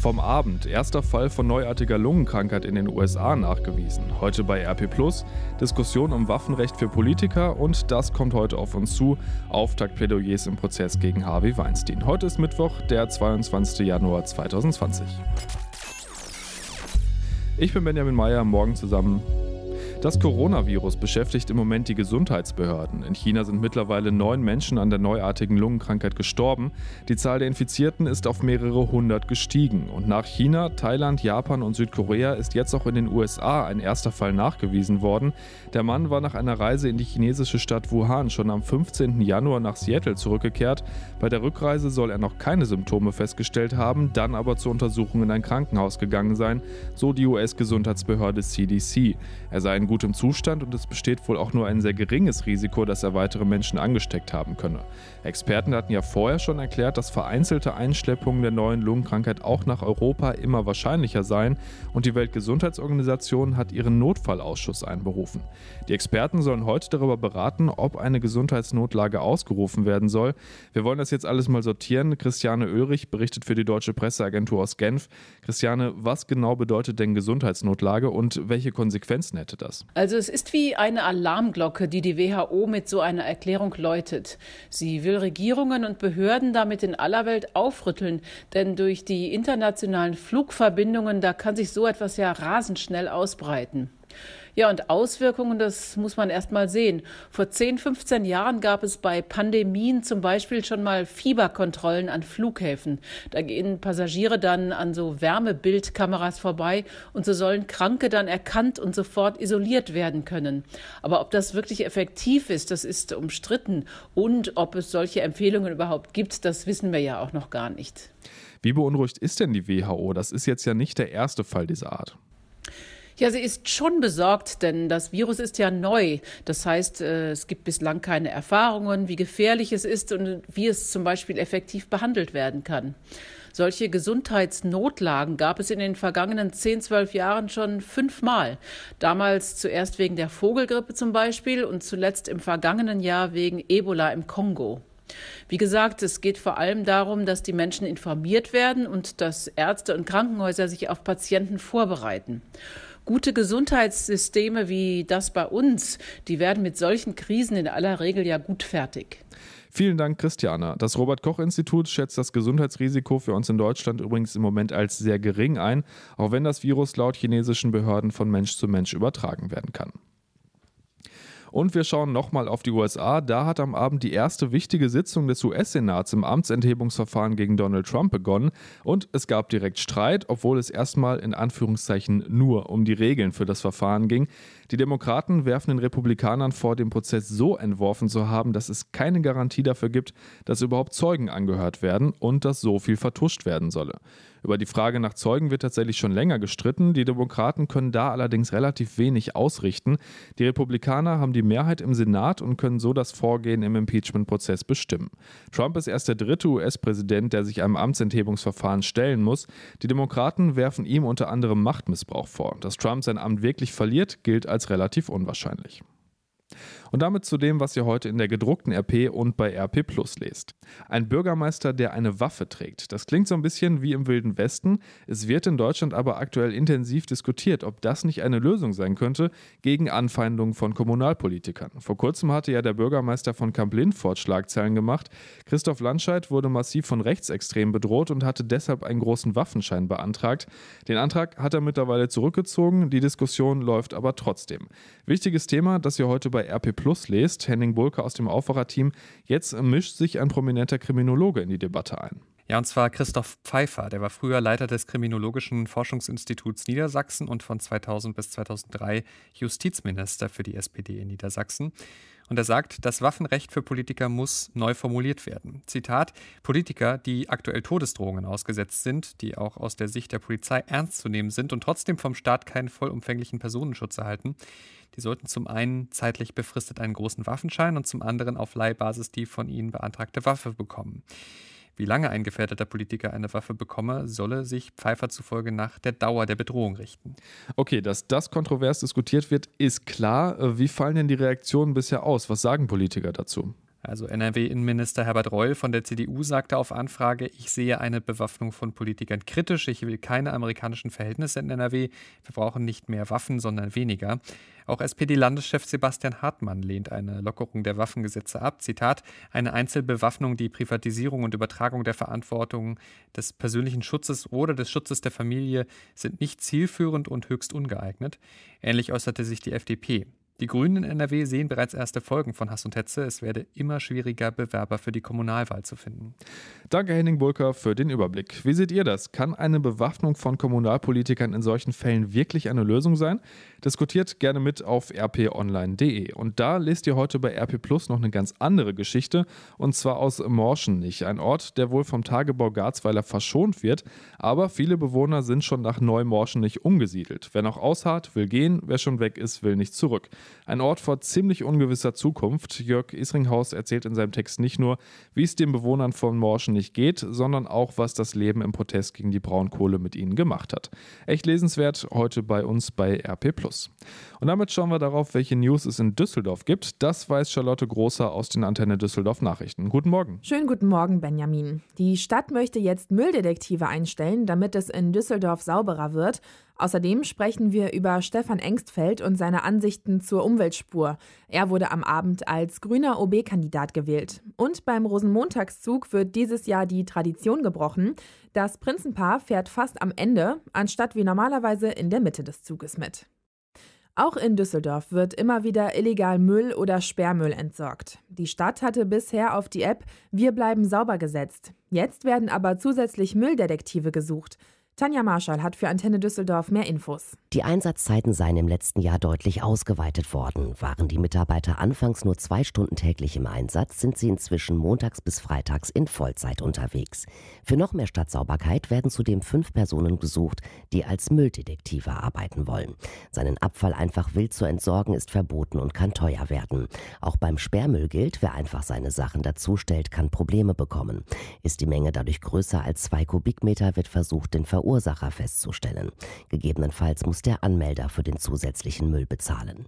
Vom Abend, erster Fall von neuartiger Lungenkrankheit in den USA nachgewiesen. Heute bei RP Plus, Diskussion um Waffenrecht für Politiker und das kommt heute auf uns zu. Auftaktplädoyers im Prozess gegen Harvey Weinstein. Heute ist Mittwoch, der 22. Januar 2020. Ich bin Benjamin Meyer, morgen zusammen das Coronavirus beschäftigt im Moment die Gesundheitsbehörden. In China sind mittlerweile neun Menschen an der neuartigen Lungenkrankheit gestorben. Die Zahl der Infizierten ist auf mehrere hundert gestiegen. Und nach China, Thailand, Japan und Südkorea ist jetzt auch in den USA ein erster Fall nachgewiesen worden. Der Mann war nach einer Reise in die chinesische Stadt Wuhan schon am 15. Januar nach Seattle zurückgekehrt. Bei der Rückreise soll er noch keine Symptome festgestellt haben, dann aber zur Untersuchung in ein Krankenhaus gegangen sein, so die US-Gesundheitsbehörde CDC. Er sei in gutem Zustand und es besteht wohl auch nur ein sehr geringes Risiko, dass er weitere Menschen angesteckt haben könne. Experten hatten ja vorher schon erklärt, dass vereinzelte Einschleppungen der neuen Lungenkrankheit auch nach Europa immer wahrscheinlicher seien und die Weltgesundheitsorganisation hat ihren Notfallausschuss einberufen. Die Experten sollen heute darüber beraten, ob eine Gesundheitsnotlage ausgerufen werden soll. Wir wollen das jetzt alles mal sortieren. Christiane Oelrich berichtet für die Deutsche Presseagentur aus Genf. Christiane, was genau bedeutet denn Gesundheitsnotlage und welche Konsequenzen hätte das? Also es ist wie eine Alarmglocke, die die WHO mit so einer Erklärung läutet. Sie will Regierungen und Behörden damit in aller Welt aufrütteln, denn durch die internationalen Flugverbindungen, da kann sich so etwas ja rasend schnell ausbreiten. Ja, und Auswirkungen, das muss man erst mal sehen. Vor 10, 15 Jahren gab es bei Pandemien zum Beispiel schon mal Fieberkontrollen an Flughäfen. Da gehen Passagiere dann an so Wärmebildkameras vorbei und so sollen Kranke dann erkannt und sofort isoliert werden können. Aber ob das wirklich effektiv ist, das ist umstritten. Und ob es solche Empfehlungen überhaupt gibt, das wissen wir ja auch noch gar nicht. Wie beunruhigt ist denn die WHO? Das ist jetzt ja nicht der erste Fall dieser Art. Ja, sie ist schon besorgt, denn das Virus ist ja neu. Das heißt, äh, es gibt bislang keine Erfahrungen, wie gefährlich es ist und wie es zum Beispiel effektiv behandelt werden kann. Solche Gesundheitsnotlagen gab es in den vergangenen zehn, zwölf Jahren schon fünfmal. Damals zuerst wegen der Vogelgrippe zum Beispiel und zuletzt im vergangenen Jahr wegen Ebola im Kongo. Wie gesagt, es geht vor allem darum, dass die Menschen informiert werden und dass Ärzte und Krankenhäuser sich auf Patienten vorbereiten. Gute Gesundheitssysteme wie das bei uns, die werden mit solchen Krisen in aller Regel ja gut fertig. Vielen Dank, Christiana. Das Robert-Koch-Institut schätzt das Gesundheitsrisiko für uns in Deutschland übrigens im Moment als sehr gering ein, auch wenn das Virus laut chinesischen Behörden von Mensch zu Mensch übertragen werden kann. Und wir schauen nochmal auf die USA. Da hat am Abend die erste wichtige Sitzung des US-Senats im Amtsenthebungsverfahren gegen Donald Trump begonnen. Und es gab direkt Streit, obwohl es erstmal in Anführungszeichen nur um die Regeln für das Verfahren ging. Die Demokraten werfen den Republikanern vor, den Prozess so entworfen zu haben, dass es keine Garantie dafür gibt, dass überhaupt Zeugen angehört werden und dass so viel vertuscht werden solle. Über die Frage nach Zeugen wird tatsächlich schon länger gestritten. Die Demokraten können da allerdings relativ wenig ausrichten. Die Republikaner haben die Mehrheit im Senat und können so das Vorgehen im Impeachment-Prozess bestimmen. Trump ist erst der dritte US-Präsident, der sich einem Amtsenthebungsverfahren stellen muss. Die Demokraten werfen ihm unter anderem Machtmissbrauch vor. Dass Trump sein Amt wirklich verliert, gilt als relativ unwahrscheinlich. Und damit zu dem, was ihr heute in der gedruckten RP und bei RP Plus lest. Ein Bürgermeister, der eine Waffe trägt. Das klingt so ein bisschen wie im Wilden Westen. Es wird in Deutschland aber aktuell intensiv diskutiert, ob das nicht eine Lösung sein könnte gegen Anfeindungen von Kommunalpolitikern. Vor kurzem hatte ja der Bürgermeister von Kamp-Lindfort Schlagzeilen gemacht. Christoph Landscheid wurde massiv von Rechtsextremen bedroht und hatte deshalb einen großen Waffenschein beantragt. Den Antrag hat er mittlerweile zurückgezogen. Die Diskussion läuft aber trotzdem. Wichtiges Thema, das ihr heute bei RP Plus lest, Henning Bulke aus dem Aufwacherteam, jetzt mischt sich ein prominenter Kriminologe in die Debatte ein. Ja, und zwar Christoph Pfeiffer. Der war früher Leiter des Kriminologischen Forschungsinstituts Niedersachsen und von 2000 bis 2003 Justizminister für die SPD in Niedersachsen. Und er sagt, das Waffenrecht für Politiker muss neu formuliert werden. Zitat: Politiker, die aktuell Todesdrohungen ausgesetzt sind, die auch aus der Sicht der Polizei ernst zu nehmen sind und trotzdem vom Staat keinen vollumfänglichen Personenschutz erhalten, die sollten zum einen zeitlich befristet einen großen Waffenschein und zum anderen auf Leihbasis die von ihnen beantragte Waffe bekommen. Wie lange ein gefährdeter Politiker eine Waffe bekomme, solle sich Pfeiffer zufolge nach der Dauer der Bedrohung richten. Okay, dass das kontrovers diskutiert wird, ist klar. Wie fallen denn die Reaktionen bisher aus? Was sagen Politiker dazu? Also NRW-Innenminister Herbert Reul von der CDU sagte auf Anfrage, ich sehe eine Bewaffnung von Politikern kritisch, ich will keine amerikanischen Verhältnisse in NRW, wir brauchen nicht mehr Waffen, sondern weniger. Auch SPD-Landeschef Sebastian Hartmann lehnt eine Lockerung der Waffengesetze ab. Zitat, eine Einzelbewaffnung, die Privatisierung und Übertragung der Verantwortung des persönlichen Schutzes oder des Schutzes der Familie sind nicht zielführend und höchst ungeeignet. Ähnlich äußerte sich die FDP. Die Grünen in NRW sehen bereits erste Folgen von Hass und Hetze. Es werde immer schwieriger, Bewerber für die Kommunalwahl zu finden. Danke, Henning Bulker, für den Überblick. Wie seht ihr das? Kann eine Bewaffnung von Kommunalpolitikern in solchen Fällen wirklich eine Lösung sein? Diskutiert gerne mit auf rponline.de. Und da lest ihr heute bei RP Plus noch eine ganz andere Geschichte, und zwar aus Morschenich, ein Ort, der wohl vom Tagebau Garzweiler verschont wird, aber viele Bewohner sind schon nach Neumorschenich umgesiedelt. Wer noch ausharrt, will gehen, wer schon weg ist, will nicht zurück. Ein Ort vor ziemlich ungewisser Zukunft. Jörg Isringhaus erzählt in seinem Text nicht nur, wie es den Bewohnern von Morschen nicht geht, sondern auch, was das Leben im Protest gegen die Braunkohle mit ihnen gemacht hat. Echt lesenswert heute bei uns bei RP+. Und damit schauen wir darauf, welche News es in Düsseldorf gibt. Das weiß Charlotte Großer aus den Antenne Düsseldorf Nachrichten. Guten Morgen. Schönen guten Morgen, Benjamin. Die Stadt möchte jetzt Mülldetektive einstellen, damit es in Düsseldorf sauberer wird. Außerdem sprechen wir über Stefan Engstfeld und seine Ansichten zur Umweltspur. Er wurde am Abend als grüner OB-Kandidat gewählt. Und beim Rosenmontagszug wird dieses Jahr die Tradition gebrochen. Das Prinzenpaar fährt fast am Ende, anstatt wie normalerweise in der Mitte des Zuges mit. Auch in Düsseldorf wird immer wieder illegal Müll oder Sperrmüll entsorgt. Die Stadt hatte bisher auf die App Wir bleiben sauber gesetzt. Jetzt werden aber zusätzlich Mülldetektive gesucht. Tanja Marschall hat für Antenne Düsseldorf mehr Infos. Die Einsatzzeiten seien im letzten Jahr deutlich ausgeweitet worden. Waren die Mitarbeiter anfangs nur zwei Stunden täglich im Einsatz, sind sie inzwischen montags bis freitags in Vollzeit unterwegs. Für noch mehr Stadtsauberkeit werden zudem fünf Personen gesucht, die als Mülldetektive arbeiten wollen. Seinen Abfall einfach wild zu entsorgen ist verboten und kann teuer werden. Auch beim Sperrmüll gilt, wer einfach seine Sachen dazustellt, kann Probleme bekommen. Ist die Menge dadurch größer als zwei Kubikmeter, wird versucht, den Verursacher Verursacher festzustellen. Gegebenenfalls muss der Anmelder für den zusätzlichen Müll bezahlen.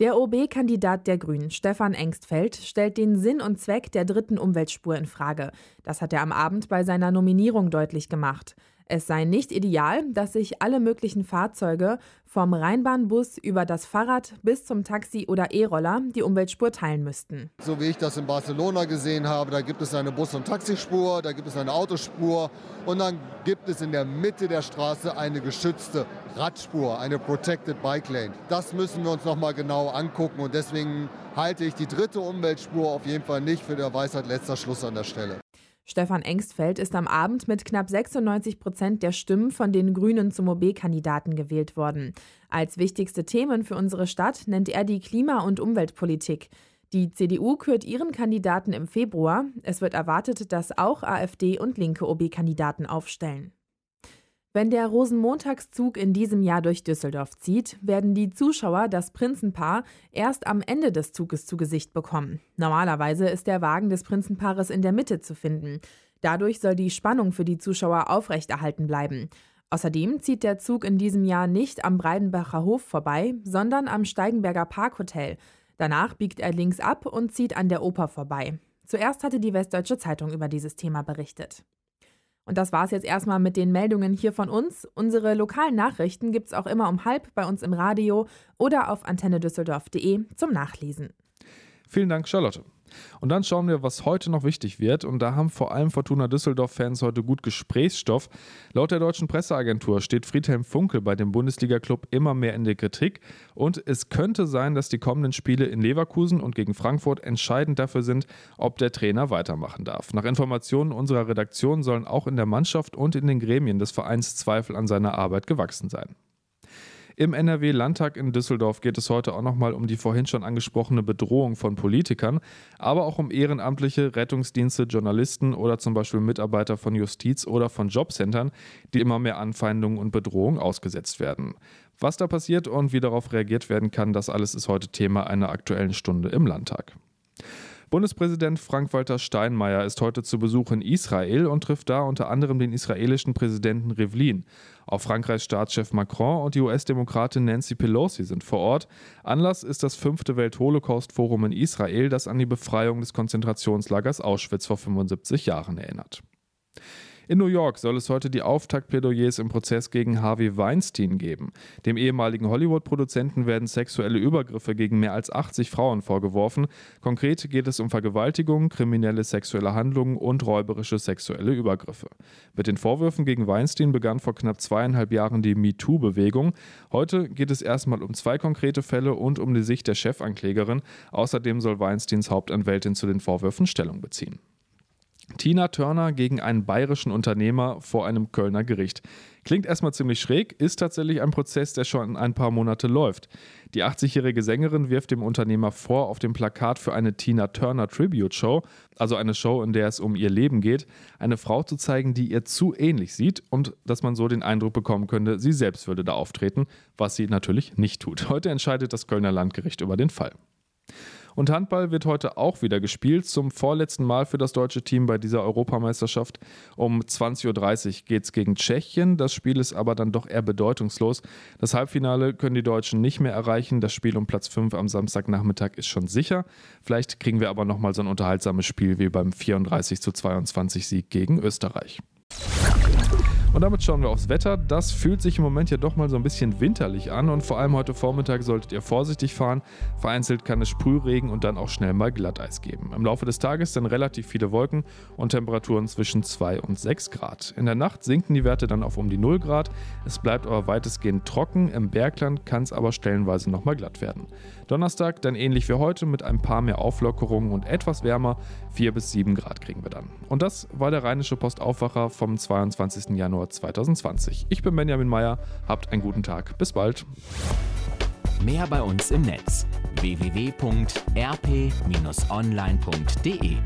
Der OB-Kandidat der Grünen, Stefan Engstfeld, stellt den Sinn und Zweck der dritten Umweltspur in Frage. Das hat er am Abend bei seiner Nominierung deutlich gemacht. Es sei nicht ideal, dass sich alle möglichen Fahrzeuge vom Rheinbahnbus über das Fahrrad bis zum Taxi oder E-Roller die Umweltspur teilen müssten. So wie ich das in Barcelona gesehen habe, da gibt es eine Bus- und Taxispur, da gibt es eine Autospur und dann gibt es in der Mitte der Straße eine geschützte Radspur, eine Protected Bike Lane. Das müssen wir uns noch mal genau angucken und deswegen halte ich die dritte Umweltspur auf jeden Fall nicht für der Weisheit letzter Schluss an der Stelle. Stefan Engstfeld ist am Abend mit knapp 96 Prozent der Stimmen von den Grünen zum OB-Kandidaten gewählt worden. Als wichtigste Themen für unsere Stadt nennt er die Klima- und Umweltpolitik. Die CDU kürt ihren Kandidaten im Februar. Es wird erwartet, dass auch AfD und linke OB-Kandidaten aufstellen. Wenn der Rosenmontagszug in diesem Jahr durch Düsseldorf zieht, werden die Zuschauer das Prinzenpaar erst am Ende des Zuges zu Gesicht bekommen. Normalerweise ist der Wagen des Prinzenpaares in der Mitte zu finden. Dadurch soll die Spannung für die Zuschauer aufrechterhalten bleiben. Außerdem zieht der Zug in diesem Jahr nicht am Breidenbacher Hof vorbei, sondern am Steigenberger Parkhotel. Danach biegt er links ab und zieht an der Oper vorbei. Zuerst hatte die Westdeutsche Zeitung über dieses Thema berichtet. Und das war es jetzt erstmal mit den Meldungen hier von uns. Unsere lokalen Nachrichten gibt es auch immer um halb bei uns im Radio oder auf antennedüsseldorf.de zum Nachlesen. Vielen Dank, Charlotte. Und dann schauen wir, was heute noch wichtig wird. Und da haben vor allem Fortuna Düsseldorf-Fans heute gut Gesprächsstoff. Laut der deutschen Presseagentur steht Friedhelm Funkel bei dem Bundesliga-Club immer mehr in der Kritik. Und es könnte sein, dass die kommenden Spiele in Leverkusen und gegen Frankfurt entscheidend dafür sind, ob der Trainer weitermachen darf. Nach Informationen unserer Redaktion sollen auch in der Mannschaft und in den Gremien des Vereins Zweifel an seiner Arbeit gewachsen sein. Im NRW-Landtag in Düsseldorf geht es heute auch nochmal um die vorhin schon angesprochene Bedrohung von Politikern, aber auch um ehrenamtliche Rettungsdienste, Journalisten oder zum Beispiel Mitarbeiter von Justiz oder von Jobcentern, die immer mehr Anfeindungen und Bedrohungen ausgesetzt werden. Was da passiert und wie darauf reagiert werden kann, das alles ist heute Thema einer aktuellen Stunde im Landtag. Bundespräsident Frank-Walter Steinmeier ist heute zu Besuch in Israel und trifft da unter anderem den israelischen Präsidenten Rivlin. Auch Frankreichs Staatschef Macron und die US-Demokratin Nancy Pelosi sind vor Ort. Anlass ist das fünfte Welt-Holocaust-Forum in Israel, das an die Befreiung des Konzentrationslagers Auschwitz vor 75 Jahren erinnert. In New York soll es heute die Auftaktplädoyers im Prozess gegen Harvey Weinstein geben. Dem ehemaligen Hollywood-Produzenten werden sexuelle Übergriffe gegen mehr als 80 Frauen vorgeworfen. Konkret geht es um Vergewaltigung, kriminelle sexuelle Handlungen und räuberische sexuelle Übergriffe. Mit den Vorwürfen gegen Weinstein begann vor knapp zweieinhalb Jahren die MeToo-Bewegung. Heute geht es erstmal um zwei konkrete Fälle und um die Sicht der Chefanklägerin. Außerdem soll Weinsteins Hauptanwältin zu den Vorwürfen Stellung beziehen. Tina Turner gegen einen bayerischen Unternehmer vor einem Kölner Gericht. Klingt erstmal ziemlich schräg, ist tatsächlich ein Prozess, der schon ein paar Monate läuft. Die 80-jährige Sängerin wirft dem Unternehmer vor, auf dem Plakat für eine Tina Turner Tribute Show, also eine Show, in der es um ihr Leben geht, eine Frau zu zeigen, die ihr zu ähnlich sieht und dass man so den Eindruck bekommen könnte, sie selbst würde da auftreten, was sie natürlich nicht tut. Heute entscheidet das Kölner Landgericht über den Fall. Und Handball wird heute auch wieder gespielt, zum vorletzten Mal für das deutsche Team bei dieser Europameisterschaft. Um 20.30 Uhr geht es gegen Tschechien. Das Spiel ist aber dann doch eher bedeutungslos. Das Halbfinale können die Deutschen nicht mehr erreichen. Das Spiel um Platz 5 am Samstagnachmittag ist schon sicher. Vielleicht kriegen wir aber nochmal so ein unterhaltsames Spiel wie beim 34 zu 22 Sieg gegen Österreich. Und damit schauen wir aufs Wetter. Das fühlt sich im Moment ja doch mal so ein bisschen winterlich an und vor allem heute Vormittag solltet ihr vorsichtig fahren. Vereinzelt kann es Sprühregen und dann auch schnell mal Glatteis geben. Im Laufe des Tages dann relativ viele Wolken und Temperaturen zwischen 2 und 6 Grad. In der Nacht sinken die Werte dann auf um die 0 Grad. Es bleibt aber weitestgehend trocken. Im Bergland kann es aber stellenweise nochmal glatt werden. Donnerstag dann ähnlich wie heute mit ein paar mehr Auflockerungen und etwas wärmer. 4 bis 7 Grad kriegen wir dann. Und das war der Rheinische Postaufwacher vom 22. Januar Januar 2020. Ich bin Benjamin Meyer, habt einen guten Tag, bis bald. Mehr bei uns im Netz www.rp-online.de